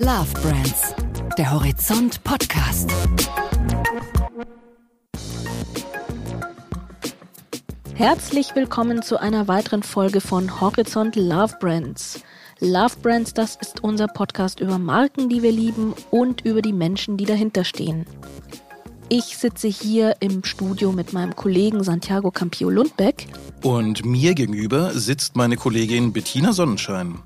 Love Brands, der Horizont Podcast. Herzlich willkommen zu einer weiteren Folge von Horizont Love Brands. Love Brands, das ist unser Podcast über Marken, die wir lieben und über die Menschen, die dahinter stehen. Ich sitze hier im Studio mit meinem Kollegen Santiago Campio Lundbeck. Und mir gegenüber sitzt meine Kollegin Bettina Sonnenschein.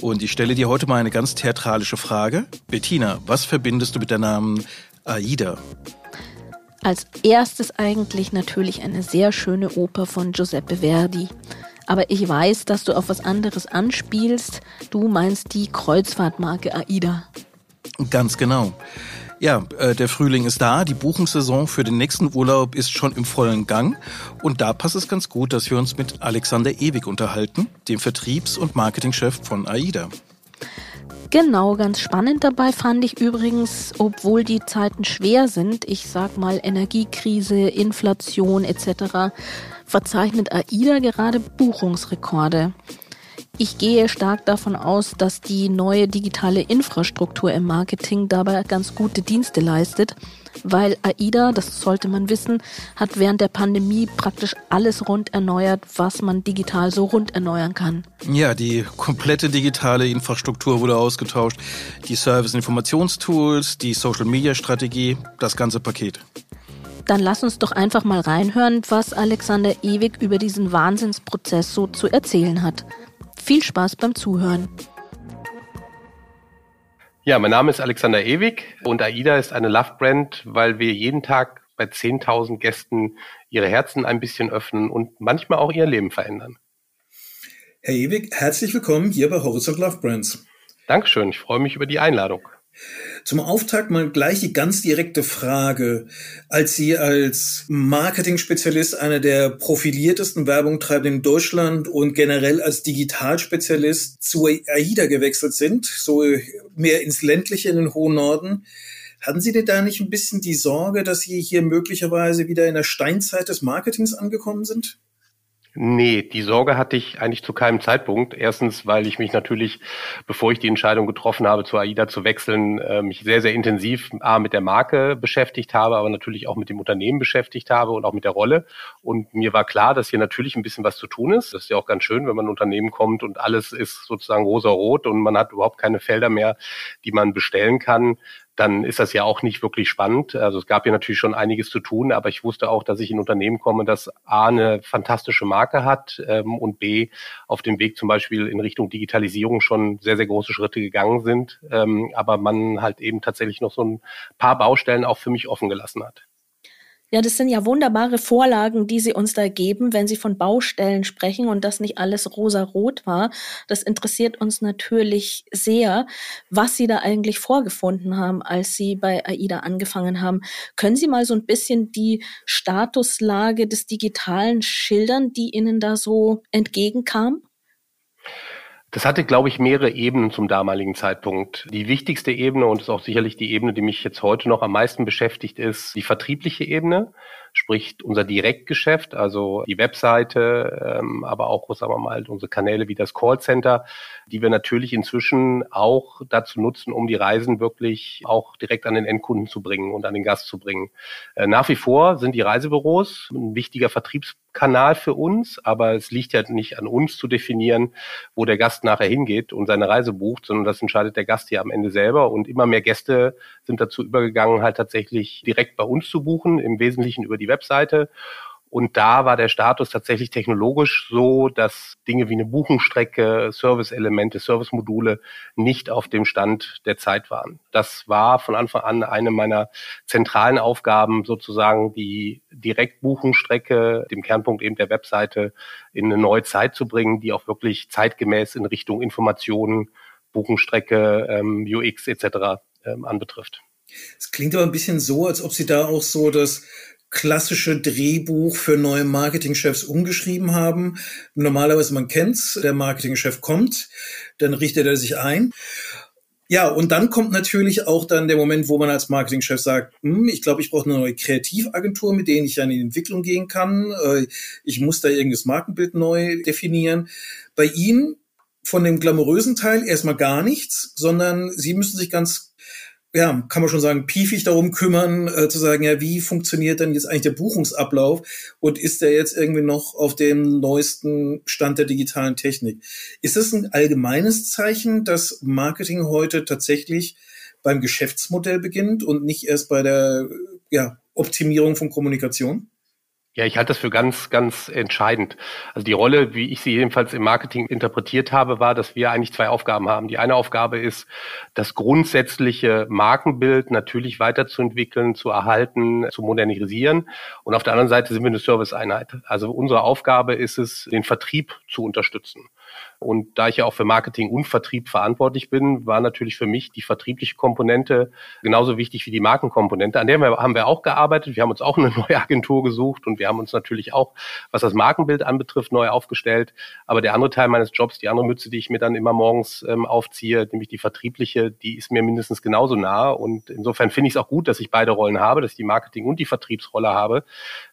Und ich stelle dir heute mal eine ganz theatralische Frage. Bettina, was verbindest du mit der Namen Aida? Als erstes eigentlich natürlich eine sehr schöne Oper von Giuseppe Verdi. Aber ich weiß, dass du auf was anderes anspielst. Du meinst die Kreuzfahrtmarke AIDA. Ganz genau. Ja, äh, der Frühling ist da, die Buchungssaison für den nächsten Urlaub ist schon im vollen Gang und da passt es ganz gut, dass wir uns mit Alexander Ewig unterhalten, dem Vertriebs- und Marketingchef von AIDA. Genau, ganz spannend dabei fand ich übrigens, obwohl die Zeiten schwer sind, ich sag mal Energiekrise, Inflation etc., verzeichnet AIDA gerade Buchungsrekorde. Ich gehe stark davon aus, dass die neue digitale Infrastruktur im Marketing dabei ganz gute Dienste leistet, weil AIDA, das sollte man wissen, hat während der Pandemie praktisch alles rund erneuert, was man digital so rund erneuern kann. Ja, die komplette digitale Infrastruktur wurde ausgetauscht, die Service-Informationstools, die Social-Media-Strategie, das ganze Paket. Dann lass uns doch einfach mal reinhören, was Alexander Ewig über diesen Wahnsinnsprozess so zu erzählen hat. Viel Spaß beim Zuhören. Ja, mein Name ist Alexander Ewig und AIDA ist eine Love-Brand, weil wir jeden Tag bei 10.000 Gästen ihre Herzen ein bisschen öffnen und manchmal auch ihr Leben verändern. Herr Ewig, herzlich willkommen hier bei Horizont Love Brands. Dankeschön, ich freue mich über die Einladung. Zum Auftakt mal gleich die ganz direkte Frage. Als Sie als Marketing-Spezialist einer der profiliertesten Werbungtreibenden in Deutschland und generell als Digitalspezialist zu AIDA gewechselt sind, so mehr ins ländliche, in den hohen Norden, hatten Sie denn da nicht ein bisschen die Sorge, dass Sie hier möglicherweise wieder in der Steinzeit des Marketings angekommen sind? Nee, die Sorge hatte ich eigentlich zu keinem Zeitpunkt. Erstens, weil ich mich natürlich, bevor ich die Entscheidung getroffen habe, zu AIDA zu wechseln, äh, mich sehr, sehr intensiv A, mit der Marke beschäftigt habe, aber natürlich auch mit dem Unternehmen beschäftigt habe und auch mit der Rolle. Und mir war klar, dass hier natürlich ein bisschen was zu tun ist. Das ist ja auch ganz schön, wenn man in ein Unternehmen kommt und alles ist sozusagen rosa-rot und man hat überhaupt keine Felder mehr, die man bestellen kann dann ist das ja auch nicht wirklich spannend. Also es gab ja natürlich schon einiges zu tun, aber ich wusste auch, dass ich in ein Unternehmen komme, das A eine fantastische Marke hat ähm, und B auf dem Weg zum Beispiel in Richtung Digitalisierung schon sehr, sehr große Schritte gegangen sind, ähm, aber man halt eben tatsächlich noch so ein paar Baustellen auch für mich offen gelassen hat. Ja, das sind ja wunderbare Vorlagen, die Sie uns da geben, wenn Sie von Baustellen sprechen und das nicht alles rosa-rot war. Das interessiert uns natürlich sehr, was Sie da eigentlich vorgefunden haben, als Sie bei AIDA angefangen haben. Können Sie mal so ein bisschen die Statuslage des Digitalen schildern, die Ihnen da so entgegenkam? Das hatte, glaube ich, mehrere Ebenen zum damaligen Zeitpunkt. Die wichtigste Ebene und ist auch sicherlich die Ebene, die mich jetzt heute noch am meisten beschäftigt, ist die vertriebliche Ebene sprich unser Direktgeschäft, also die Webseite, ähm, aber auch, sagen wir mal, unsere Kanäle wie das Callcenter, die wir natürlich inzwischen auch dazu nutzen, um die Reisen wirklich auch direkt an den Endkunden zu bringen und an den Gast zu bringen. Äh, nach wie vor sind die Reisebüros ein wichtiger Vertriebskanal für uns, aber es liegt ja nicht an uns zu definieren, wo der Gast nachher hingeht und seine Reise bucht, sondern das entscheidet der Gast hier am Ende selber. Und immer mehr Gäste sind dazu übergegangen, halt tatsächlich direkt bei uns zu buchen, im Wesentlichen über die Webseite. Und da war der Status tatsächlich technologisch so, dass Dinge wie eine Buchungsstrecke, Service-Elemente, Service-Module nicht auf dem Stand der Zeit waren. Das war von Anfang an eine meiner zentralen Aufgaben, sozusagen die Direktbuchungsstrecke, dem Kernpunkt eben der Webseite, in eine neue Zeit zu bringen, die auch wirklich zeitgemäß in Richtung Informationen, Buchungsstrecke, ähm, UX etc. Ähm, anbetrifft. Es klingt aber ein bisschen so, als ob Sie da auch so das klassische Drehbuch für neue Marketingchefs umgeschrieben haben. Normalerweise, man kennt's, der Marketingchef kommt, dann richtet er sich ein. Ja, und dann kommt natürlich auch dann der Moment, wo man als Marketingchef sagt, hm, ich glaube, ich brauche eine neue Kreativagentur, mit denen ich an die Entwicklung gehen kann. Äh, ich muss da irgendein Markenbild neu definieren. Bei Ihnen von dem glamourösen Teil erstmal gar nichts, sondern sie müssen sich ganz ja, kann man schon sagen, piefig darum kümmern, äh, zu sagen, ja, wie funktioniert denn jetzt eigentlich der Buchungsablauf und ist der jetzt irgendwie noch auf dem neuesten Stand der digitalen Technik? Ist das ein allgemeines Zeichen, dass Marketing heute tatsächlich beim Geschäftsmodell beginnt und nicht erst bei der ja, Optimierung von Kommunikation? Ja, ich halte das für ganz, ganz entscheidend. Also die Rolle, wie ich sie jedenfalls im Marketing interpretiert habe, war, dass wir eigentlich zwei Aufgaben haben. Die eine Aufgabe ist, das grundsätzliche Markenbild natürlich weiterzuentwickeln, zu erhalten, zu modernisieren. Und auf der anderen Seite sind wir eine Serviceeinheit. Also unsere Aufgabe ist es, den Vertrieb zu unterstützen. Und da ich ja auch für Marketing und Vertrieb verantwortlich bin, war natürlich für mich die vertriebliche Komponente genauso wichtig wie die Markenkomponente. An der haben wir auch gearbeitet. Wir haben uns auch eine neue Agentur gesucht und wir haben uns natürlich auch, was das Markenbild anbetrifft, neu aufgestellt. Aber der andere Teil meines Jobs, die andere Mütze, die ich mir dann immer morgens ähm, aufziehe, nämlich die vertriebliche, die ist mir mindestens genauso nah. Und insofern finde ich es auch gut, dass ich beide Rollen habe, dass ich die Marketing- und die Vertriebsrolle habe,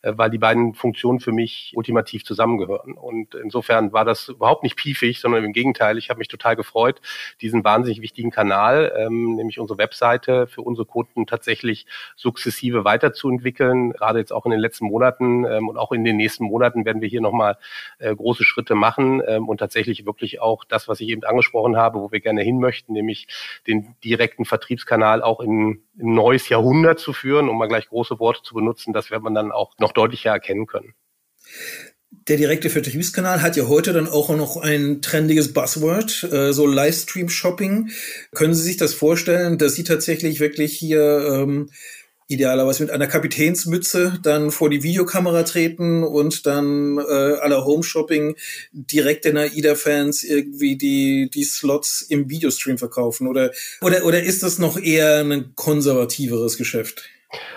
äh, weil die beiden Funktionen für mich ultimativ zusammengehören. Und insofern war das überhaupt nicht piefig, sondern im Gegenteil, ich habe mich total gefreut, diesen wahnsinnig wichtigen Kanal, ähm, nämlich unsere Webseite für unsere Kunden tatsächlich sukzessive weiterzuentwickeln. Gerade jetzt auch in den letzten Monaten ähm, und auch in den nächsten Monaten werden wir hier nochmal äh, große Schritte machen ähm, und tatsächlich wirklich auch das, was ich eben angesprochen habe, wo wir gerne hin möchten, nämlich den direkten Vertriebskanal auch in ein neues Jahrhundert zu führen, um mal gleich große Worte zu benutzen, das wird man dann auch noch deutlicher erkennen können. Der direkte Vertriebskanal hat ja heute dann auch noch ein trendiges Buzzword, äh, so Livestream-Shopping. Können Sie sich das vorstellen, dass Sie tatsächlich wirklich hier ähm, idealerweise mit einer Kapitänsmütze dann vor die Videokamera treten und dann äh, aller Home-Shopping direkt den AIDA-Fans irgendwie die, die Slots im Videostream verkaufen? Oder, oder, oder ist das noch eher ein konservativeres Geschäft?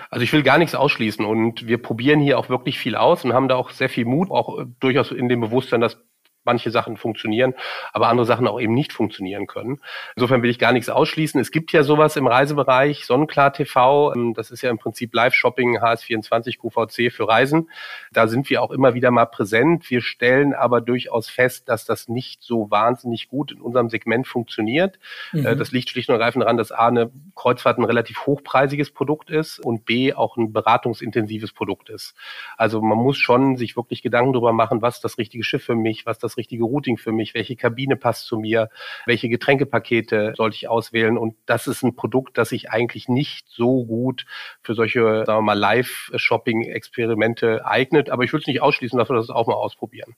Also ich will gar nichts ausschließen und wir probieren hier auch wirklich viel aus und haben da auch sehr viel Mut, auch durchaus in dem Bewusstsein, dass manche Sachen funktionieren, aber andere Sachen auch eben nicht funktionieren können. Insofern will ich gar nichts ausschließen. Es gibt ja sowas im Reisebereich, Sonnenklar TV, ähm, das ist ja im Prinzip Live-Shopping HS24 QVC für Reisen. Da sind wir auch immer wieder mal präsent. Wir stellen aber durchaus fest, dass das nicht so wahnsinnig gut in unserem Segment funktioniert. Mhm. Äh, das liegt schlicht und ergreifend daran, dass A, eine Kreuzfahrt ein relativ hochpreisiges Produkt ist und B, auch ein beratungsintensives Produkt ist. Also man muss schon sich wirklich Gedanken darüber machen, was das richtige Schiff für mich, was das das richtige Routing für mich, welche Kabine passt zu mir, welche Getränkepakete sollte ich auswählen. Und das ist ein Produkt, das sich eigentlich nicht so gut für solche, sagen wir mal, Live-Shopping-Experimente eignet. Aber ich würde es nicht ausschließen, dass wir das auch mal ausprobieren.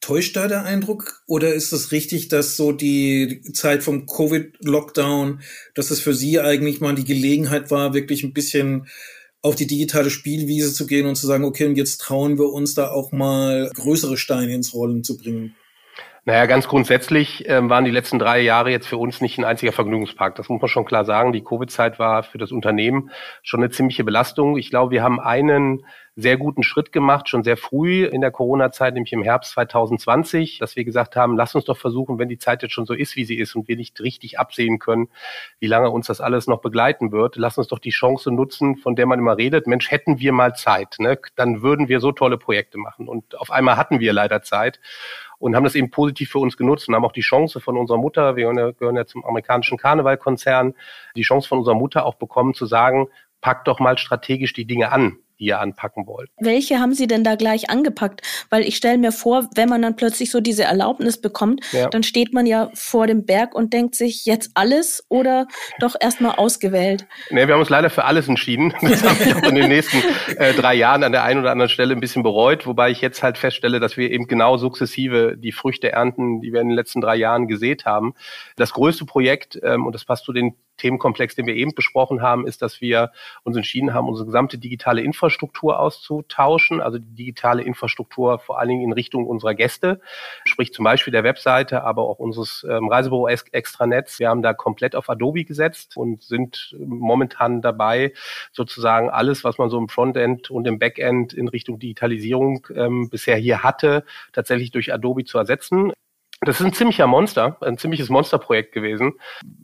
Täuscht da der Eindruck oder ist es richtig, dass so die Zeit vom Covid-Lockdown, dass es für Sie eigentlich mal die Gelegenheit war, wirklich ein bisschen auf die digitale Spielwiese zu gehen und zu sagen, okay, und jetzt trauen wir uns da auch mal größere Steine ins Rollen zu bringen? Naja, ganz grundsätzlich ähm, waren die letzten drei Jahre jetzt für uns nicht ein einziger Vergnügungspark. Das muss man schon klar sagen. Die Covid-Zeit war für das Unternehmen schon eine ziemliche Belastung. Ich glaube, wir haben einen sehr guten Schritt gemacht, schon sehr früh in der Corona-Zeit, nämlich im Herbst 2020, dass wir gesagt haben, lass uns doch versuchen, wenn die Zeit jetzt schon so ist, wie sie ist und wir nicht richtig absehen können, wie lange uns das alles noch begleiten wird, lass uns doch die Chance nutzen, von der man immer redet, Mensch, hätten wir mal Zeit, ne? dann würden wir so tolle Projekte machen. Und auf einmal hatten wir leider Zeit und haben das eben positiv für uns genutzt und haben auch die Chance von unserer Mutter, wir gehören ja, zum amerikanischen Karnevalkonzern, die Chance von unserer Mutter auch bekommen zu sagen, pack doch mal strategisch die Dinge an ihr anpacken wollt. Welche haben Sie denn da gleich angepackt? Weil ich stelle mir vor, wenn man dann plötzlich so diese Erlaubnis bekommt, ja. dann steht man ja vor dem Berg und denkt sich, jetzt alles oder doch erstmal ausgewählt? Nee, wir haben uns leider für alles entschieden. Das habe ich auch in den nächsten äh, drei Jahren an der einen oder anderen Stelle ein bisschen bereut, wobei ich jetzt halt feststelle, dass wir eben genau sukzessive die Früchte ernten, die wir in den letzten drei Jahren gesät haben. Das größte Projekt, ähm, und das passt zu den Themenkomplex, den wir eben besprochen haben, ist, dass wir uns entschieden haben, unsere gesamte digitale Infrastruktur auszutauschen, also die digitale Infrastruktur vor allen Dingen in Richtung unserer Gäste, sprich zum Beispiel der Webseite, aber auch unseres ähm, Reisebüro Extranetz. Wir haben da komplett auf Adobe gesetzt und sind momentan dabei, sozusagen alles, was man so im Frontend und im Backend in Richtung Digitalisierung ähm, bisher hier hatte, tatsächlich durch Adobe zu ersetzen. Das ist ein ziemlicher Monster, ein ziemliches Monsterprojekt gewesen.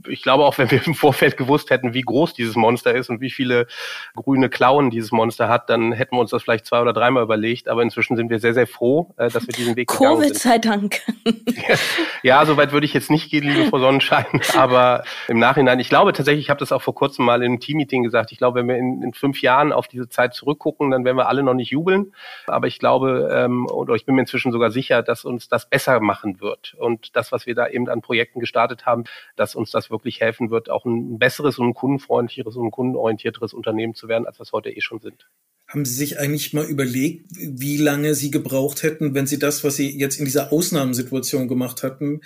Ich glaube auch, wenn wir im Vorfeld gewusst hätten, wie groß dieses Monster ist und wie viele grüne Klauen dieses Monster hat, dann hätten wir uns das vielleicht zwei oder dreimal überlegt. Aber inzwischen sind wir sehr, sehr froh, äh, dass wir diesen Weg gegangen sind. Covid sei Dank. ja, so weit würde ich jetzt nicht gehen, liebe Frau Sonnenschein. Aber im Nachhinein, ich glaube tatsächlich, ich habe das auch vor kurzem mal in einem Team-Meeting gesagt, ich glaube, wenn wir in, in, fünf Jahren auf diese Zeit zurückgucken, dann werden wir alle noch nicht jubeln. Aber ich glaube, ähm, oder ich bin mir inzwischen sogar sicher, dass uns das besser machen wird und das, was wir da eben an Projekten gestartet haben, dass uns das wirklich helfen wird, auch ein besseres und ein kundenfreundlicheres und ein kundenorientierteres Unternehmen zu werden, als wir es heute eh schon sind. Haben Sie sich eigentlich mal überlegt, wie lange Sie gebraucht hätten, wenn Sie das, was Sie jetzt in dieser Ausnahmesituation gemacht hatten,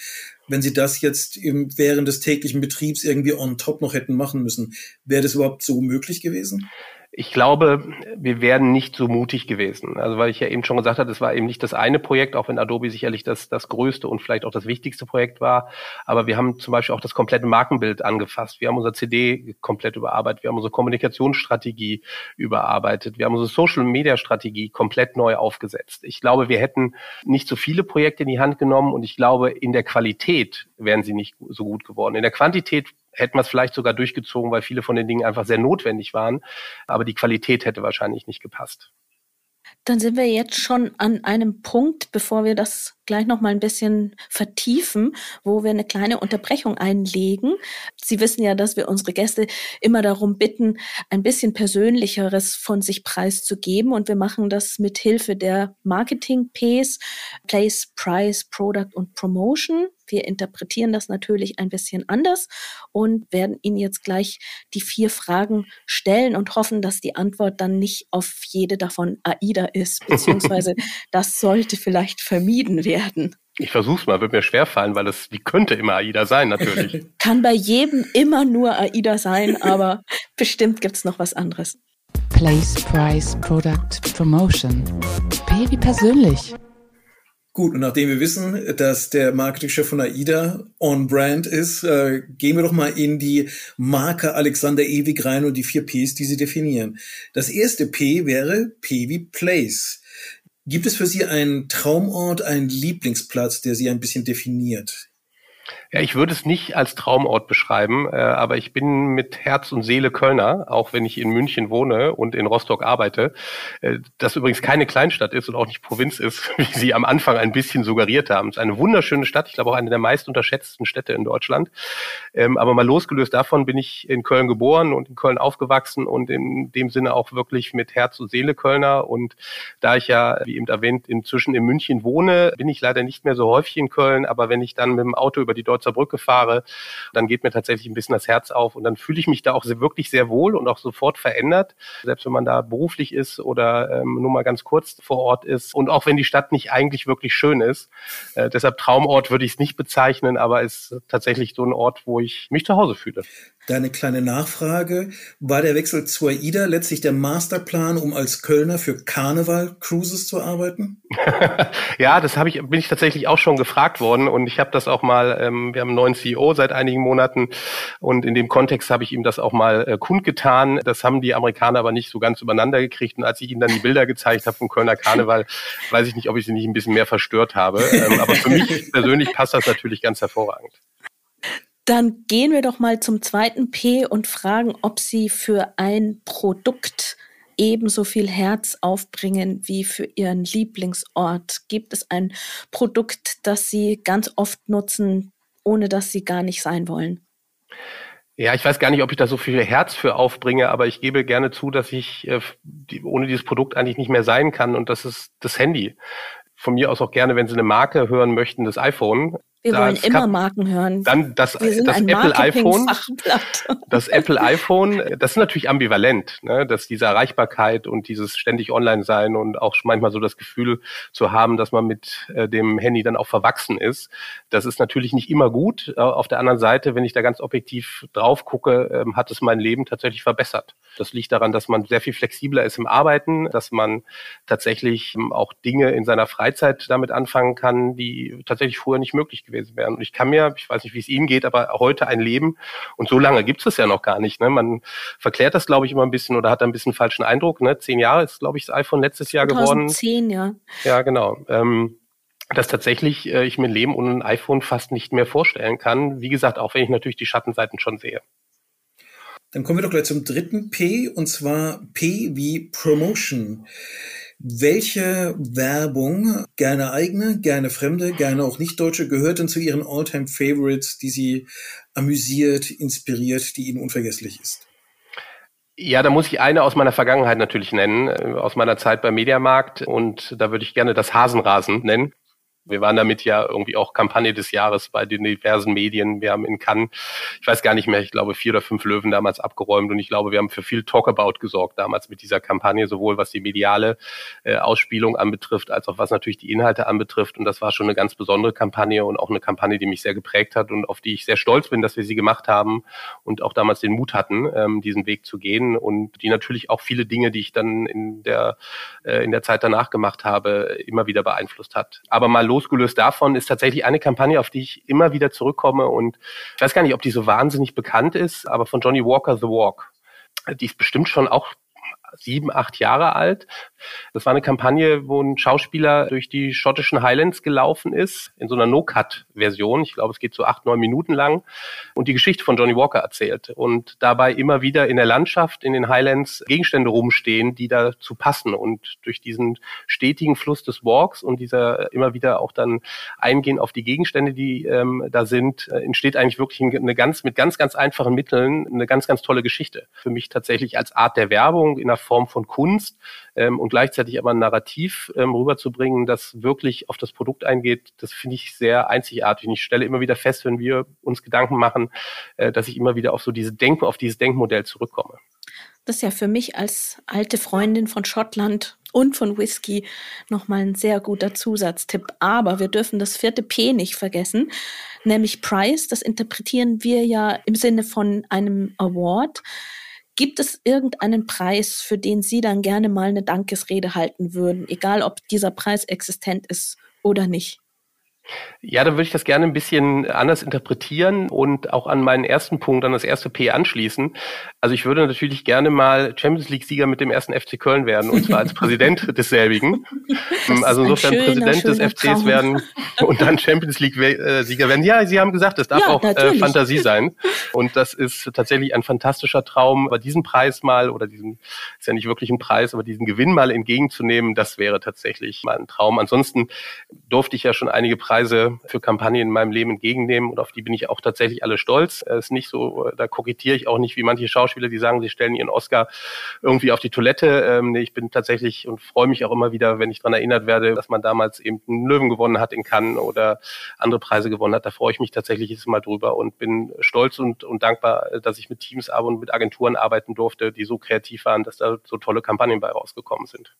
wenn Sie das jetzt im, während des täglichen Betriebs irgendwie on top noch hätten machen müssen? Wäre das überhaupt so möglich gewesen? Ich glaube, wir wären nicht so mutig gewesen. Also weil ich ja eben schon gesagt habe, es war eben nicht das eine Projekt, auch wenn Adobe sicherlich das, das größte und vielleicht auch das wichtigste Projekt war. Aber wir haben zum Beispiel auch das komplette Markenbild angefasst. Wir haben unser CD komplett überarbeitet. Wir haben unsere Kommunikationsstrategie überarbeitet. Wir haben unsere Social-Media-Strategie komplett neu aufgesetzt. Ich glaube, wir hätten nicht so viele Projekte in die Hand genommen und ich glaube, in der Qualität wären sie nicht so gut geworden. In der Quantität hätten wir es vielleicht sogar durchgezogen, weil viele von den Dingen einfach sehr notwendig waren. Aber die Qualität hätte wahrscheinlich nicht gepasst. Dann sind wir jetzt schon an einem Punkt, bevor wir das gleich noch mal ein bisschen vertiefen, wo wir eine kleine Unterbrechung einlegen. Sie wissen ja, dass wir unsere Gäste immer darum bitten, ein bisschen persönlicheres von sich preiszugeben und wir machen das mit Hilfe der Marketing Ps, Place, Price, Product und Promotion. Wir interpretieren das natürlich ein bisschen anders und werden Ihnen jetzt gleich die vier Fragen stellen und hoffen, dass die Antwort dann nicht auf jede davon AIDA ist, beziehungsweise das sollte vielleicht vermieden werden. Ich versuch's mal, wird mir schwer fallen, weil es, die könnte immer AIDA sein, natürlich. Kann bei jedem immer nur AIDA sein, aber bestimmt gibt's noch was anderes. Place, Price, Product, Promotion. P wie persönlich. Gut, und nachdem wir wissen, dass der Marketingchef von AIDA on brand ist, äh, gehen wir doch mal in die Marke Alexander Ewig rein und die vier Ps, die sie definieren. Das erste P wäre P wie Place. Gibt es für Sie einen Traumort, einen Lieblingsplatz, der Sie ein bisschen definiert? Ja, ich würde es nicht als Traumort beschreiben, äh, aber ich bin mit Herz und Seele Kölner, auch wenn ich in München wohne und in Rostock arbeite. Äh, das übrigens keine Kleinstadt ist und auch nicht Provinz ist, wie Sie am Anfang ein bisschen suggeriert haben. Es ist eine wunderschöne Stadt, ich glaube auch eine der meist unterschätzten Städte in Deutschland. Ähm, aber mal losgelöst davon bin ich in Köln geboren und in Köln aufgewachsen und in dem Sinne auch wirklich mit Herz und Seele Kölner. Und da ich ja, wie eben erwähnt, inzwischen in München wohne, bin ich leider nicht mehr so häufig in Köln. Aber wenn ich dann mit dem Auto über die Deutsche Deutzer Brücke fahre, dann geht mir tatsächlich ein bisschen das Herz auf und dann fühle ich mich da auch wirklich sehr wohl und auch sofort verändert, selbst wenn man da beruflich ist oder ähm, nur mal ganz kurz vor Ort ist und auch wenn die Stadt nicht eigentlich wirklich schön ist. Äh, deshalb Traumort würde ich es nicht bezeichnen, aber ist tatsächlich so ein Ort, wo ich mich zu Hause fühle. Deine kleine Nachfrage. War der Wechsel zur AIDA letztlich der Masterplan, um als Kölner für Karneval Cruises zu arbeiten? ja, das habe ich, bin ich tatsächlich auch schon gefragt worden und ich habe das auch mal, ähm, wir haben einen neuen CEO seit einigen Monaten und in dem Kontext habe ich ihm das auch mal äh, kundgetan. Das haben die Amerikaner aber nicht so ganz übereinander gekriegt und als ich ihnen dann die Bilder gezeigt habe vom Kölner Karneval, weiß ich nicht, ob ich sie nicht ein bisschen mehr verstört habe. Ähm, aber für mich persönlich passt das natürlich ganz hervorragend. Dann gehen wir doch mal zum zweiten P und fragen, ob Sie für ein Produkt ebenso viel Herz aufbringen wie für Ihren Lieblingsort. Gibt es ein Produkt, das Sie ganz oft nutzen, ohne dass Sie gar nicht sein wollen? Ja, ich weiß gar nicht, ob ich da so viel Herz für aufbringe, aber ich gebe gerne zu, dass ich äh, die, ohne dieses Produkt eigentlich nicht mehr sein kann und das ist das Handy. Von mir aus auch gerne, wenn Sie eine Marke hören möchten, das iPhone. Wir wollen immer kann, Marken hören. Dann das, das Apple iPhone. Das Apple iPhone, das ist natürlich ambivalent, ne? dass diese Erreichbarkeit und dieses ständig online sein und auch manchmal so das Gefühl zu haben, dass man mit äh, dem Handy dann auch verwachsen ist. Das ist natürlich nicht immer gut. Auf der anderen Seite, wenn ich da ganz objektiv drauf gucke, äh, hat es mein Leben tatsächlich verbessert. Das liegt daran, dass man sehr viel flexibler ist im Arbeiten, dass man tatsächlich ähm, auch Dinge in seiner Freizeit damit anfangen kann, die tatsächlich früher nicht möglich gewesen gewesen wären. Und ich kann mir, ich weiß nicht, wie es Ihnen geht, aber heute ein Leben, und so lange gibt es ja noch gar nicht. Ne? Man verklärt das, glaube ich, immer ein bisschen oder hat ein bisschen falschen Eindruck. Ne? Zehn Jahre ist, glaube ich, das iPhone letztes Jahr 2010, geworden. Zehn, ja. Ja, genau. Ähm, dass tatsächlich äh, ich mir ein Leben ohne ein iPhone fast nicht mehr vorstellen kann. Wie gesagt, auch wenn ich natürlich die Schattenseiten schon sehe. Dann kommen wir doch gleich zum dritten P, und zwar P wie Promotion. Welche Werbung, gerne eigene, gerne fremde, gerne auch nicht deutsche, gehört denn zu Ihren Alltime favorites die Sie amüsiert, inspiriert, die Ihnen unvergesslich ist? Ja, da muss ich eine aus meiner Vergangenheit natürlich nennen, äh, aus meiner Zeit beim Mediamarkt. Und da würde ich gerne das Hasenrasen nennen. Wir waren damit ja irgendwie auch Kampagne des Jahres bei den diversen Medien. Wir haben in Cannes, ich weiß gar nicht mehr, ich glaube vier oder fünf Löwen damals abgeräumt und ich glaube, wir haben für viel Talkabout gesorgt damals mit dieser Kampagne, sowohl was die mediale äh, Ausspielung anbetrifft, als auch was natürlich die Inhalte anbetrifft. Und das war schon eine ganz besondere Kampagne und auch eine Kampagne, die mich sehr geprägt hat und auf die ich sehr stolz bin, dass wir sie gemacht haben und auch damals den Mut hatten, ähm, diesen Weg zu gehen und die natürlich auch viele Dinge, die ich dann in der, äh, in der Zeit danach gemacht habe, immer wieder beeinflusst hat. Aber mal losgelöst davon ist tatsächlich eine Kampagne, auf die ich immer wieder zurückkomme und ich weiß gar nicht, ob die so wahnsinnig bekannt ist, aber von Johnny Walker The Walk. Die ist bestimmt schon auch sieben, acht Jahre alt. Das war eine Kampagne, wo ein Schauspieler durch die schottischen Highlands gelaufen ist, in so einer No-Cut-Version. Ich glaube, es geht so acht, neun Minuten lang und die Geschichte von Johnny Walker erzählt und dabei immer wieder in der Landschaft, in den Highlands Gegenstände rumstehen, die dazu passen und durch diesen stetigen Fluss des Walks und dieser immer wieder auch dann eingehen auf die Gegenstände, die ähm, da sind, äh, entsteht eigentlich wirklich eine ganz, mit ganz, ganz einfachen Mitteln eine ganz, ganz tolle Geschichte. Für mich tatsächlich als Art der Werbung in einer Form von Kunst ähm, und gleichzeitig aber ein Narrativ ähm, rüberzubringen, das wirklich auf das Produkt eingeht, das finde ich sehr einzigartig. Und ich stelle immer wieder fest, wenn wir uns Gedanken machen, äh, dass ich immer wieder auf so diese Denken, auf dieses Denkmodell zurückkomme. Das ist ja für mich als alte Freundin von Schottland und von Whisky nochmal ein sehr guter Zusatztipp. Aber wir dürfen das vierte P nicht vergessen, nämlich Price. Das interpretieren wir ja im Sinne von einem Award. Gibt es irgendeinen Preis, für den Sie dann gerne mal eine Dankesrede halten würden, egal ob dieser Preis existent ist oder nicht? Ja, dann würde ich das gerne ein bisschen anders interpretieren und auch an meinen ersten Punkt, an das erste P anschließen. Also ich würde natürlich gerne mal Champions League-Sieger mit dem ersten FC Köln werden, und zwar als Präsident desselbigen. Also insofern schöner, Präsident schöner des FCs Traum. werden und dann Champions League-Sieger werden. Ja, Sie haben gesagt, das darf ja, auch äh, Fantasie sein. Und das ist tatsächlich ein fantastischer Traum. Aber diesen Preis mal, oder diesen, ist ja nicht wirklich ein Preis, aber diesen Gewinn mal entgegenzunehmen, das wäre tatsächlich mal ein Traum. Ansonsten durfte ich ja schon einige Preise Preise für Kampagnen in meinem Leben entgegennehmen und auf die bin ich auch tatsächlich alle stolz. Es ist nicht so, da kokettiere ich auch nicht wie manche Schauspieler, die sagen, sie stellen ihren Oscar irgendwie auf die Toilette. Ähm, ich bin tatsächlich und freue mich auch immer wieder, wenn ich daran erinnert werde, dass man damals eben einen Löwen gewonnen hat in Cannes oder andere Preise gewonnen hat. Da freue ich mich tatsächlich jetzt Mal drüber und bin stolz und, und dankbar, dass ich mit Teams und mit Agenturen arbeiten durfte, die so kreativ waren, dass da so tolle Kampagnen bei rausgekommen sind.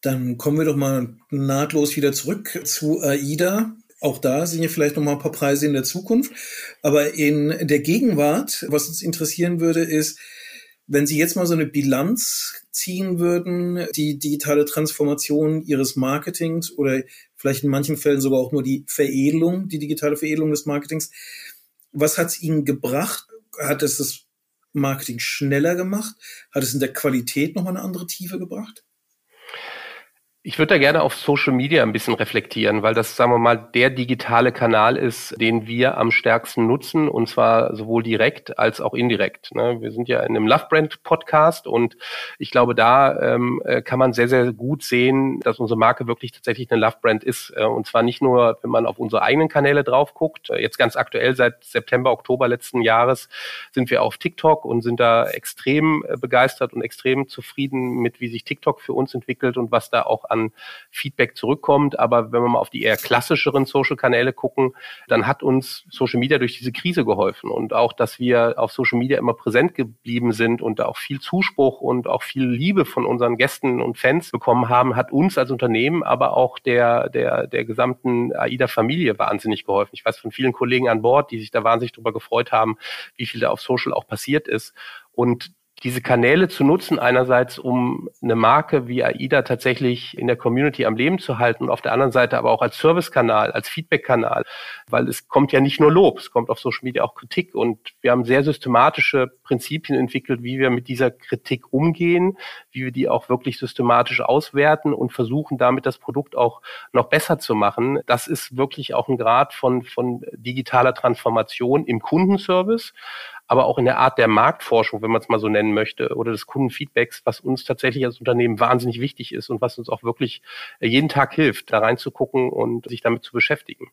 Dann kommen wir doch mal nahtlos wieder zurück zu AIDA. Auch da sind ja vielleicht noch mal ein paar Preise in der Zukunft. Aber in der Gegenwart, was uns interessieren würde, ist, wenn Sie jetzt mal so eine Bilanz ziehen würden, die digitale Transformation Ihres Marketings oder vielleicht in manchen Fällen sogar auch nur die Veredelung, die digitale Veredelung des Marketings, was hat es Ihnen gebracht? Hat es das Marketing schneller gemacht? Hat es in der Qualität nochmal eine andere Tiefe gebracht? Ich würde da gerne auf Social Media ein bisschen reflektieren, weil das, sagen wir mal, der digitale Kanal ist, den wir am stärksten nutzen, und zwar sowohl direkt als auch indirekt. Ne? Wir sind ja in einem Love Brand Podcast und ich glaube, da ähm, äh, kann man sehr, sehr gut sehen, dass unsere Marke wirklich tatsächlich eine Love Brand ist. Äh, und zwar nicht nur, wenn man auf unsere eigenen Kanäle drauf guckt. Äh, jetzt ganz aktuell seit September, Oktober letzten Jahres sind wir auf TikTok und sind da extrem begeistert und extrem zufrieden mit, wie sich TikTok für uns entwickelt und was da auch an Feedback zurückkommt. Aber wenn wir mal auf die eher klassischeren Social-Kanäle gucken, dann hat uns Social Media durch diese Krise geholfen. Und auch, dass wir auf Social Media immer präsent geblieben sind und da auch viel Zuspruch und auch viel Liebe von unseren Gästen und Fans bekommen haben, hat uns als Unternehmen, aber auch der, der, der gesamten AIDA-Familie wahnsinnig geholfen. Ich weiß von vielen Kollegen an Bord, die sich da wahnsinnig darüber gefreut haben, wie viel da auf Social auch passiert ist. Und diese Kanäle zu nutzen, einerseits um eine Marke wie AIDA tatsächlich in der Community am Leben zu halten und auf der anderen Seite aber auch als Servicekanal, als Feedbackkanal, weil es kommt ja nicht nur Lob, es kommt auf Social Media auch Kritik und wir haben sehr systematische Prinzipien entwickelt, wie wir mit dieser Kritik umgehen, wie wir die auch wirklich systematisch auswerten und versuchen damit das Produkt auch noch besser zu machen. Das ist wirklich auch ein Grad von, von digitaler Transformation im Kundenservice aber auch in der Art der Marktforschung, wenn man es mal so nennen möchte, oder des Kundenfeedbacks, was uns tatsächlich als Unternehmen wahnsinnig wichtig ist und was uns auch wirklich äh, jeden Tag hilft, da reinzugucken und sich damit zu beschäftigen.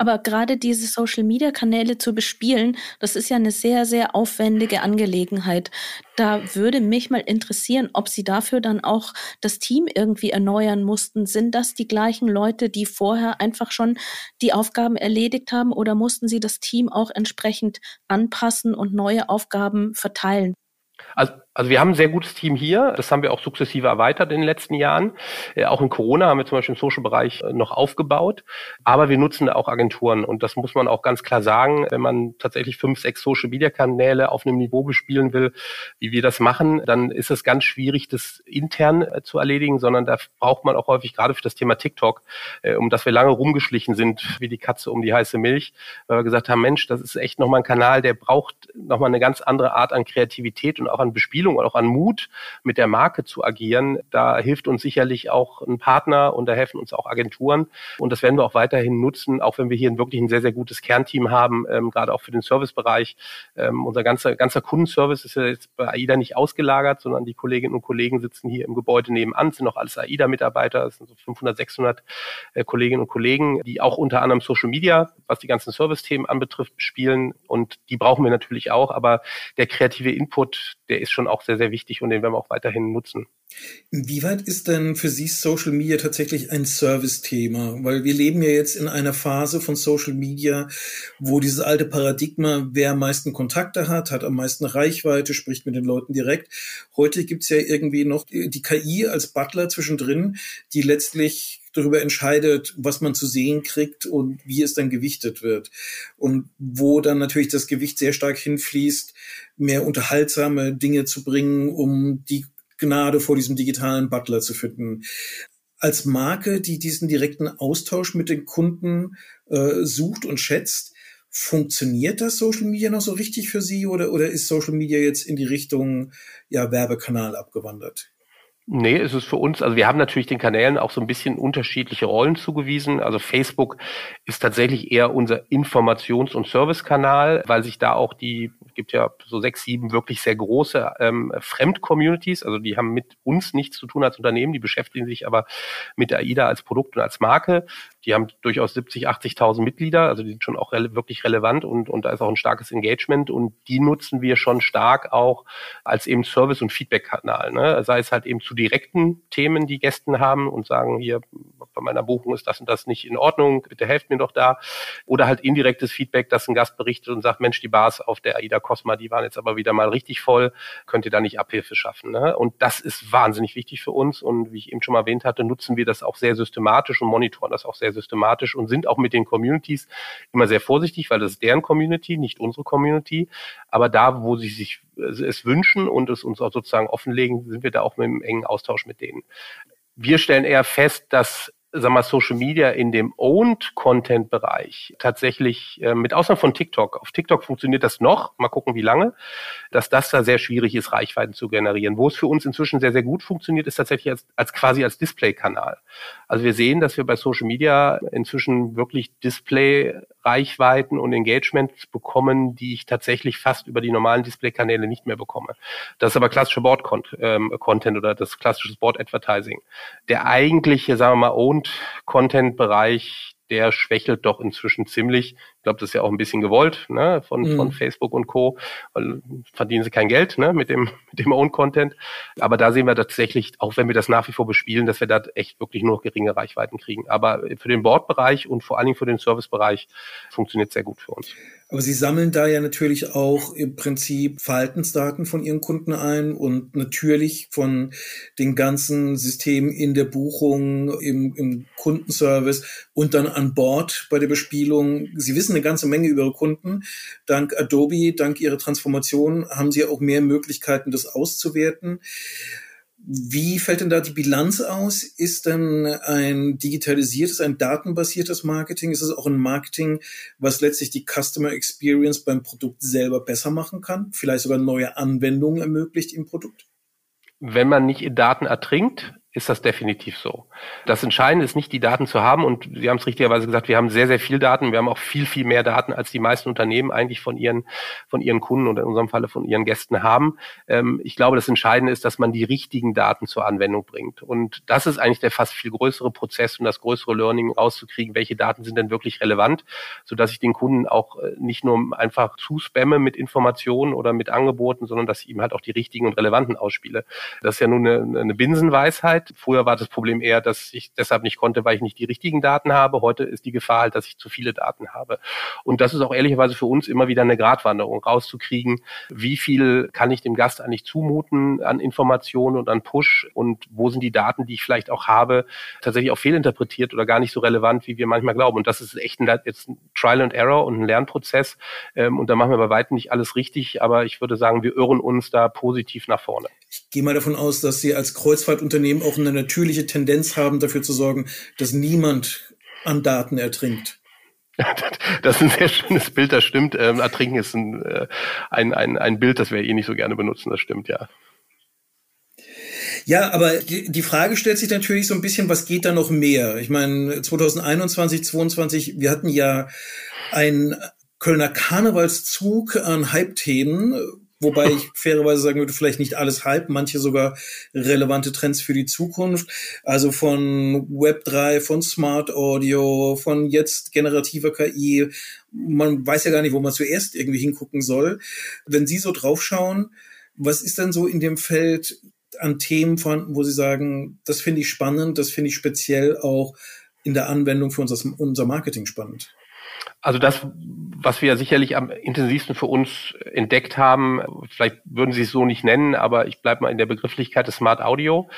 Aber gerade diese Social-Media-Kanäle zu bespielen, das ist ja eine sehr, sehr aufwendige Angelegenheit. Da würde mich mal interessieren, ob Sie dafür dann auch das Team irgendwie erneuern mussten. Sind das die gleichen Leute, die vorher einfach schon die Aufgaben erledigt haben oder mussten Sie das Team auch entsprechend anpassen und neue Aufgaben verteilen? Also, also wir haben ein sehr gutes Team hier. Das haben wir auch sukzessive erweitert in den letzten Jahren. Äh, auch in Corona haben wir zum Beispiel im Social-Bereich äh, noch aufgebaut. Aber wir nutzen auch Agenturen. Und das muss man auch ganz klar sagen. Wenn man tatsächlich fünf, sechs Social-Media-Kanäle auf einem Niveau bespielen will, wie wir das machen, dann ist es ganz schwierig, das intern äh, zu erledigen, sondern da braucht man auch häufig gerade für das Thema TikTok, äh, um das wir lange rumgeschlichen sind, wie die Katze um die heiße Milch, weil wir gesagt haben, Mensch, das ist echt nochmal ein Kanal, der braucht nochmal eine ganz andere Art an Kreativität und auch an Bespielung und auch an Mut, mit der Marke zu agieren. Da hilft uns sicherlich auch ein Partner und da helfen uns auch Agenturen. Und das werden wir auch weiterhin nutzen, auch wenn wir hier wirklich ein sehr, sehr gutes Kernteam haben, ähm, gerade auch für den Servicebereich. Ähm, unser ganzer, ganzer Kundenservice ist ja jetzt bei AIDA nicht ausgelagert, sondern die Kolleginnen und Kollegen sitzen hier im Gebäude nebenan, sind auch alles AIDA-Mitarbeiter, das sind so 500, 600 äh, Kolleginnen und Kollegen, die auch unter anderem Social Media, was die ganzen Service-Themen anbetrifft, spielen. Und die brauchen wir natürlich auch. Aber der kreative Input, der ist schon auch sehr, sehr wichtig und den werden wir auch weiterhin nutzen. Inwieweit ist denn für Sie Social Media tatsächlich ein Service-Thema? Weil wir leben ja jetzt in einer Phase von Social Media, wo dieses alte Paradigma, wer am meisten Kontakte hat, hat am meisten Reichweite, spricht mit den Leuten direkt. Heute gibt's ja irgendwie noch die KI als Butler zwischendrin, die letztlich darüber entscheidet, was man zu sehen kriegt und wie es dann gewichtet wird. Und wo dann natürlich das Gewicht sehr stark hinfließt, mehr unterhaltsame Dinge zu bringen, um die Gnade vor diesem digitalen Butler zu finden. Als Marke, die diesen direkten Austausch mit den Kunden äh, sucht und schätzt, funktioniert das Social Media noch so richtig für Sie oder, oder ist Social Media jetzt in die Richtung ja, Werbekanal abgewandert? Nee, es ist für uns, also wir haben natürlich den Kanälen auch so ein bisschen unterschiedliche Rollen zugewiesen. Also Facebook ist tatsächlich eher unser Informations- und Servicekanal, weil sich da auch die, gibt ja so sechs, sieben wirklich sehr große ähm, Fremd-Communities, also die haben mit uns nichts zu tun als Unternehmen, die beschäftigen sich aber mit AIDA als Produkt und als Marke. Die haben durchaus 70, 80.000 Mitglieder, also die sind schon auch re wirklich relevant und, und da ist auch ein starkes Engagement und die nutzen wir schon stark auch als eben Service- und Feedback-Kanal. Ne? Sei es halt eben zu direkten Themen, die Gästen haben und sagen, hier bei meiner Buchung ist das und das nicht in Ordnung, bitte helft mir doch da. Oder halt indirektes Feedback, dass ein Gast berichtet und sagt, Mensch, die Bars auf der AIDA Cosma, die waren jetzt aber wieder mal richtig voll, könnt ihr da nicht Abhilfe schaffen. Ne? Und das ist wahnsinnig wichtig für uns und wie ich eben schon mal erwähnt hatte, nutzen wir das auch sehr systematisch und monitoren das auch sehr systematisch und sind auch mit den Communities immer sehr vorsichtig, weil das ist deren Community, nicht unsere Community. Aber da, wo sie sich es wünschen und es uns auch sozusagen offenlegen, sind wir da auch mit einem engen Austausch mit denen. Wir stellen eher fest, dass sag mal, Social Media in dem Owned-Content-Bereich tatsächlich, äh, mit Ausnahme von TikTok, auf TikTok funktioniert das noch, mal gucken wie lange, dass das da sehr schwierig ist, Reichweiten zu generieren. Wo es für uns inzwischen sehr, sehr gut funktioniert, ist tatsächlich als, als quasi als Display-Kanal. Also wir sehen, dass wir bei Social Media inzwischen wirklich Display-Reichweiten und Engagements bekommen, die ich tatsächlich fast über die normalen Display-Kanäle nicht mehr bekomme. Das ist aber klassische Board-Content oder das klassische Board-Advertising. Der eigentliche, sagen wir mal, Owned Content-Bereich, der schwächelt doch inzwischen ziemlich. Ich glaube, das ist ja auch ein bisschen gewollt ne, von, mhm. von Facebook und Co. Weil verdienen sie kein Geld ne, mit dem, mit dem Own-Content. Aber da sehen wir tatsächlich, auch wenn wir das nach wie vor bespielen, dass wir da echt wirklich nur geringe Reichweiten kriegen. Aber für den Bordbereich und vor allen Dingen für den Servicebereich funktioniert sehr gut für uns. Aber Sie sammeln da ja natürlich auch im Prinzip Verhaltensdaten von Ihren Kunden ein und natürlich von den ganzen Systemen in der Buchung, im, im Kundenservice und dann an Bord bei der Bespielung. Sie wissen eine ganze Menge über Ihre Kunden. Dank Adobe, dank Ihrer Transformation haben Sie auch mehr Möglichkeiten, das auszuwerten. Wie fällt denn da die Bilanz aus? Ist denn ein digitalisiertes, ein datenbasiertes Marketing? Ist es auch ein Marketing, was letztlich die Customer Experience beim Produkt selber besser machen kann? Vielleicht sogar neue Anwendungen ermöglicht im Produkt? Wenn man nicht in Daten ertrinkt, ist das definitiv so. Das Entscheidende ist nicht, die Daten zu haben. Und Sie haben es richtigerweise gesagt, wir haben sehr, sehr viel Daten. Wir haben auch viel, viel mehr Daten, als die meisten Unternehmen eigentlich von ihren, von ihren Kunden oder in unserem Falle von ihren Gästen haben. Ähm, ich glaube, das Entscheidende ist, dass man die richtigen Daten zur Anwendung bringt. Und das ist eigentlich der fast viel größere Prozess und das größere Learning rauszukriegen, welche Daten sind denn wirklich relevant, sodass ich den Kunden auch äh, nicht nur einfach zuspamme mit Informationen oder mit Angeboten, sondern dass ich ihm halt auch die richtigen und relevanten ausspiele. Das ist ja nun eine, eine Binsenweisheit. Zeit. Früher war das Problem eher, dass ich deshalb nicht konnte, weil ich nicht die richtigen Daten habe. Heute ist die Gefahr halt, dass ich zu viele Daten habe. Und das ist auch ehrlicherweise für uns immer wieder eine Gratwanderung, rauszukriegen, wie viel kann ich dem Gast eigentlich zumuten an Informationen und an Push und wo sind die Daten, die ich vielleicht auch habe, tatsächlich auch fehlinterpretiert oder gar nicht so relevant, wie wir manchmal glauben. Und das ist echt ein, jetzt ein Trial and Error und ein Lernprozess. Ähm, und da machen wir bei weitem nicht alles richtig, aber ich würde sagen, wir irren uns da positiv nach vorne. Gehe mal davon aus, dass Sie als Kreuzfahrtunternehmen auch eine natürliche Tendenz haben, dafür zu sorgen, dass niemand an Daten ertrinkt. Das ist ein sehr schönes Bild, das stimmt. Ähm, Ertrinken ist ein, äh, ein, ein, ein Bild, das wir eh nicht so gerne benutzen, das stimmt, ja. Ja, aber die, die Frage stellt sich natürlich so ein bisschen, was geht da noch mehr? Ich meine, 2021, 2022, wir hatten ja einen Kölner Karnevalszug an Hype-Themen, Wobei ich fairerweise sagen würde, vielleicht nicht alles halb, manche sogar relevante Trends für die Zukunft. Also von Web3, von Smart Audio, von jetzt generativer KI. Man weiß ja gar nicht, wo man zuerst irgendwie hingucken soll. Wenn Sie so draufschauen, was ist denn so in dem Feld an Themen vorhanden, wo Sie sagen, das finde ich spannend, das finde ich speziell auch in der Anwendung für unser, unser Marketing spannend? Also das, was wir sicherlich am intensivsten für uns entdeckt haben, vielleicht würden Sie es so nicht nennen, aber ich bleibe mal in der Begrifflichkeit des Smart Audio.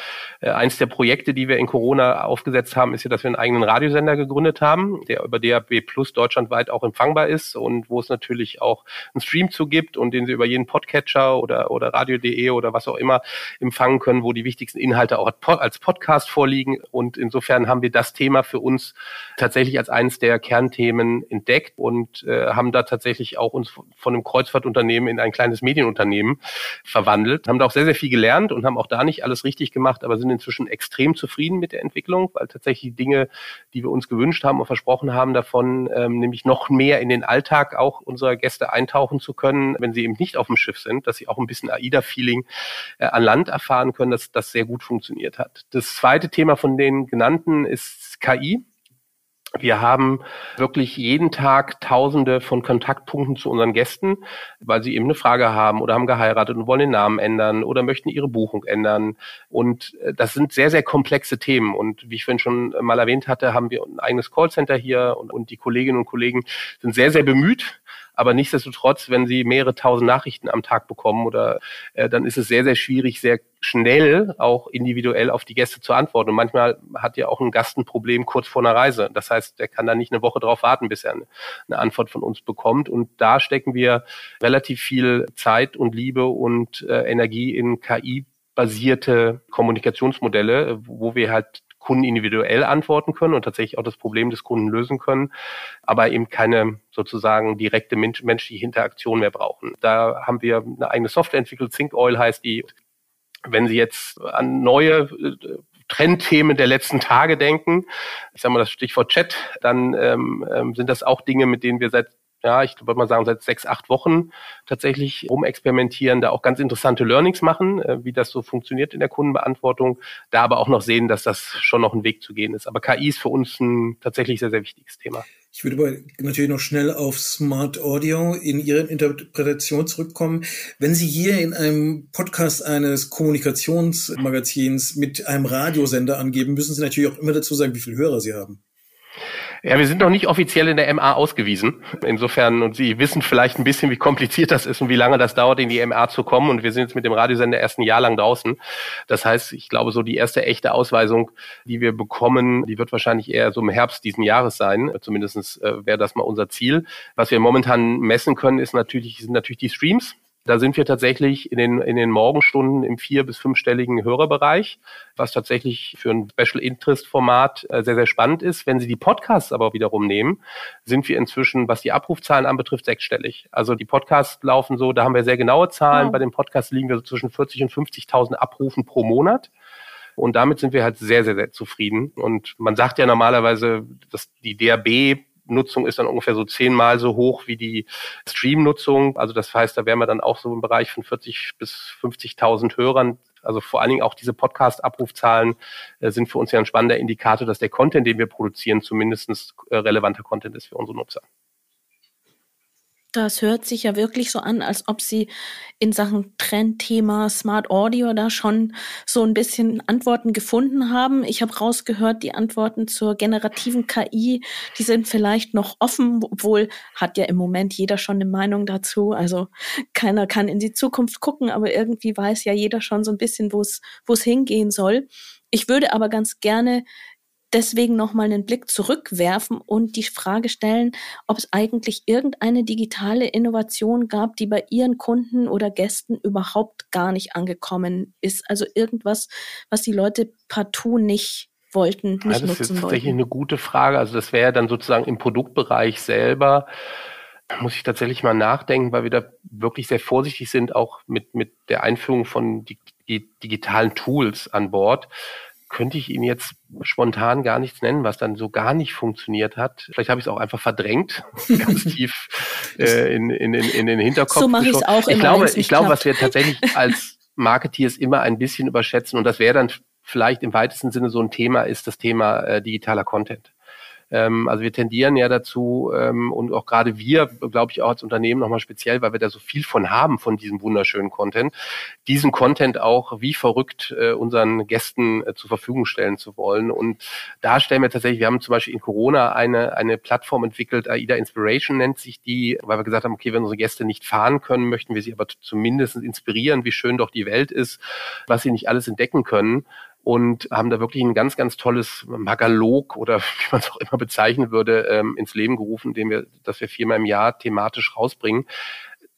Äh, eins der Projekte, die wir in Corona aufgesetzt haben, ist ja, dass wir einen eigenen Radiosender gegründet haben, der über DAB Plus deutschlandweit auch empfangbar ist und wo es natürlich auch einen Stream zu gibt und den Sie über jeden Podcatcher oder, oder radio.de oder was auch immer empfangen können, wo die wichtigsten Inhalte auch als Podcast vorliegen. Und insofern haben wir das Thema für uns tatsächlich als eines der Kernthemen entdeckt und äh, haben da tatsächlich auch uns von einem Kreuzfahrtunternehmen in ein kleines Medienunternehmen verwandelt, haben da auch sehr, sehr viel gelernt und haben auch da nicht alles richtig gemacht, aber sind inzwischen extrem zufrieden mit der Entwicklung, weil tatsächlich die Dinge, die wir uns gewünscht haben und versprochen haben davon, ähm, nämlich noch mehr in den Alltag auch unserer Gäste eintauchen zu können, wenn sie eben nicht auf dem Schiff sind, dass sie auch ein bisschen AIDA-Feeling äh, an Land erfahren können, dass das sehr gut funktioniert hat. Das zweite Thema von den genannten ist KI. Wir haben wirklich jeden Tag Tausende von Kontaktpunkten zu unseren Gästen, weil sie eben eine Frage haben oder haben geheiratet und wollen den Namen ändern oder möchten ihre Buchung ändern. Und äh, das sind sehr, sehr komplexe Themen. Und wie ich vorhin schon mal erwähnt hatte, haben wir ein eigenes Callcenter hier und, und die Kolleginnen und Kollegen sind sehr, sehr bemüht, aber nichtsdestotrotz, wenn Sie mehrere tausend Nachrichten am Tag bekommen oder äh, dann ist es sehr, sehr schwierig, sehr schnell auch individuell auf die Gäste zu antworten. Und manchmal hat ja auch ein Gast ein Problem kurz vor einer Reise. Das heißt, der kann da nicht eine Woche drauf warten, bis er eine, eine Antwort von uns bekommt. Und da stecken wir relativ viel Zeit und Liebe und äh, Energie in KI basierte Kommunikationsmodelle, wo wir halt Kunden individuell antworten können und tatsächlich auch das Problem des Kunden lösen können, aber eben keine sozusagen direkte menschliche Interaktion mehr brauchen. Da haben wir eine eigene Software entwickelt, Think Oil heißt die. Wenn Sie jetzt an neue äh, Trendthemen der letzten Tage denken, ich sage mal das Stichwort Chat, dann ähm, ähm sind das auch Dinge, mit denen wir seit ja, ich würde mal sagen, seit sechs, acht Wochen tatsächlich rumexperimentieren, da auch ganz interessante Learnings machen, äh, wie das so funktioniert in der Kundenbeantwortung, da aber auch noch sehen, dass das schon noch ein Weg zu gehen ist. Aber KI ist für uns ein tatsächlich sehr, sehr wichtiges Thema. Ich würde aber natürlich noch schnell auf Smart Audio in Ihre Interpretation zurückkommen. Wenn Sie hier in einem Podcast eines Kommunikationsmagazins mit einem Radiosender angeben, müssen Sie natürlich auch immer dazu sagen, wie viele Hörer Sie haben. Ja, wir sind noch nicht offiziell in der MA ausgewiesen. Insofern, und Sie wissen vielleicht ein bisschen, wie kompliziert das ist und wie lange das dauert, in die MA zu kommen. Und wir sind jetzt mit dem Radiosender erst ein Jahr lang draußen. Das heißt, ich glaube, so die erste echte Ausweisung, die wir bekommen, die wird wahrscheinlich eher so im Herbst diesen Jahres sein. Zumindest äh, wäre das mal unser Ziel. Was wir momentan messen können, ist natürlich, sind natürlich die Streams. Da sind wir tatsächlich in den, in den Morgenstunden im vier- bis fünfstelligen Hörerbereich, was tatsächlich für ein Special Interest Format äh, sehr, sehr spannend ist. Wenn Sie die Podcasts aber wiederum nehmen, sind wir inzwischen, was die Abrufzahlen anbetrifft, sechsstellig. Also die Podcasts laufen so, da haben wir sehr genaue Zahlen. Wow. Bei den Podcasts liegen wir so zwischen 40 und 50.000 Abrufen pro Monat. Und damit sind wir halt sehr, sehr, sehr zufrieden. Und man sagt ja normalerweise, dass die DAB Nutzung ist dann ungefähr so zehnmal so hoch wie die Stream-Nutzung. Also das heißt, da wären wir dann auch so im Bereich von 40 bis 50.000 Hörern. Also vor allen Dingen auch diese Podcast-Abrufzahlen äh, sind für uns ja ein spannender Indikator, dass der Content, den wir produzieren, zumindest äh, relevanter Content ist für unsere Nutzer. Das hört sich ja wirklich so an, als ob Sie in Sachen Trendthema Smart Audio da schon so ein bisschen Antworten gefunden haben. Ich habe rausgehört, die Antworten zur generativen KI, die sind vielleicht noch offen, obwohl hat ja im Moment jeder schon eine Meinung dazu. Also keiner kann in die Zukunft gucken, aber irgendwie weiß ja jeder schon so ein bisschen, wo es hingehen soll. Ich würde aber ganz gerne deswegen nochmal einen Blick zurückwerfen und die Frage stellen, ob es eigentlich irgendeine digitale Innovation gab, die bei Ihren Kunden oder Gästen überhaupt gar nicht angekommen ist. Also irgendwas, was die Leute partout nicht wollten, nicht das nutzen ist tatsächlich wollten. eine gute Frage. Also das wäre dann sozusagen im Produktbereich selber muss ich tatsächlich mal nachdenken, weil wir da wirklich sehr vorsichtig sind, auch mit, mit der Einführung von die, die digitalen Tools an Bord könnte ich Ihnen jetzt spontan gar nichts nennen, was dann so gar nicht funktioniert hat. Vielleicht habe ich es auch einfach verdrängt, ganz tief äh, in, in, in, in den Hinterkopf. So mache ich es auch. Ich glaube, ich glaube, was wir tatsächlich als Marketeers immer ein bisschen überschätzen und das wäre dann vielleicht im weitesten Sinne so ein Thema, ist das Thema äh, digitaler Content. Ähm, also wir tendieren ja dazu ähm, und auch gerade wir, glaube ich, auch als Unternehmen nochmal speziell, weil wir da so viel von haben, von diesem wunderschönen Content, diesen Content auch wie verrückt äh, unseren Gästen äh, zur Verfügung stellen zu wollen. Und da stellen wir tatsächlich, wir haben zum Beispiel in Corona eine, eine Plattform entwickelt, AIDA Inspiration nennt sich die, weil wir gesagt haben, okay, wenn unsere Gäste nicht fahren können, möchten wir sie aber zumindest inspirieren, wie schön doch die Welt ist, was sie nicht alles entdecken können und haben da wirklich ein ganz, ganz tolles Magalog oder wie man es auch immer bezeichnen würde, ähm, ins Leben gerufen, den wir, dass wir viermal im Jahr thematisch rausbringen.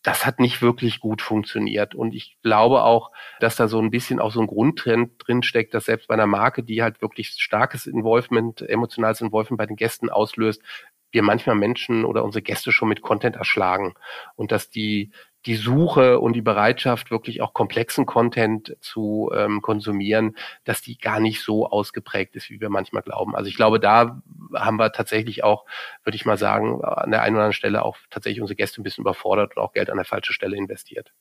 Das hat nicht wirklich gut funktioniert. Und ich glaube auch, dass da so ein bisschen auch so ein Grundtrend drin steckt, dass selbst bei einer Marke, die halt wirklich starkes Involvement, emotionales Involvement bei den Gästen auslöst, wir manchmal Menschen oder unsere Gäste schon mit Content erschlagen und dass die die Suche und die Bereitschaft, wirklich auch komplexen Content zu ähm, konsumieren, dass die gar nicht so ausgeprägt ist, wie wir manchmal glauben. Also ich glaube, da haben wir tatsächlich auch, würde ich mal sagen, an der einen oder anderen Stelle auch tatsächlich unsere Gäste ein bisschen überfordert und auch Geld an der falschen Stelle investiert.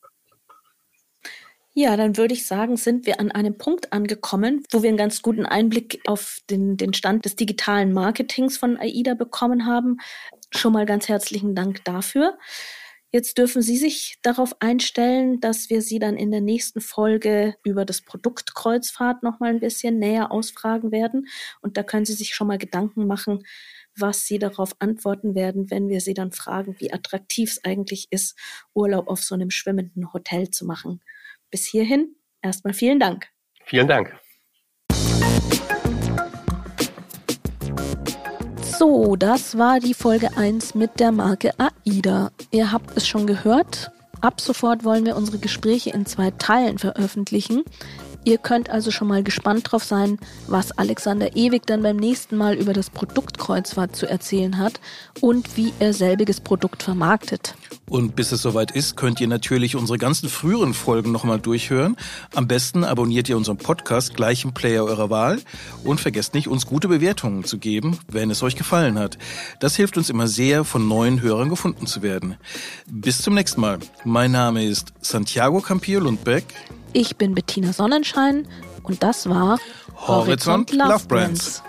Ja, dann würde ich sagen, sind wir an einem Punkt angekommen, wo wir einen ganz guten Einblick auf den, den Stand des digitalen Marketings von AIDA bekommen haben. Schon mal ganz herzlichen Dank dafür. Jetzt dürfen Sie sich darauf einstellen, dass wir Sie dann in der nächsten Folge über das Produkt Kreuzfahrt noch mal ein bisschen näher ausfragen werden. Und da können Sie sich schon mal Gedanken machen, was Sie darauf antworten werden, wenn wir Sie dann fragen, wie attraktiv es eigentlich ist, Urlaub auf so einem schwimmenden Hotel zu machen. Bis hierhin erstmal vielen Dank. Vielen Dank. So, das war die Folge 1 mit der Marke AIDA. Ihr habt es schon gehört. Ab sofort wollen wir unsere Gespräche in zwei Teilen veröffentlichen. Ihr könnt also schon mal gespannt drauf sein, was Alexander Ewig dann beim nächsten Mal über das Produkt Kreuzfahrt zu erzählen hat und wie er selbiges Produkt vermarktet. Und bis es soweit ist, könnt ihr natürlich unsere ganzen früheren Folgen nochmal durchhören. Am besten abonniert ihr unseren Podcast gleich im Player eurer Wahl und vergesst nicht, uns gute Bewertungen zu geben, wenn es euch gefallen hat. Das hilft uns immer sehr, von neuen Hörern gefunden zu werden. Bis zum nächsten Mal. Mein Name ist Santiago Campillo Lundbeck. Ich bin Bettina Sonnenschein und das war Horizont, Horizont Love Brands. Brands.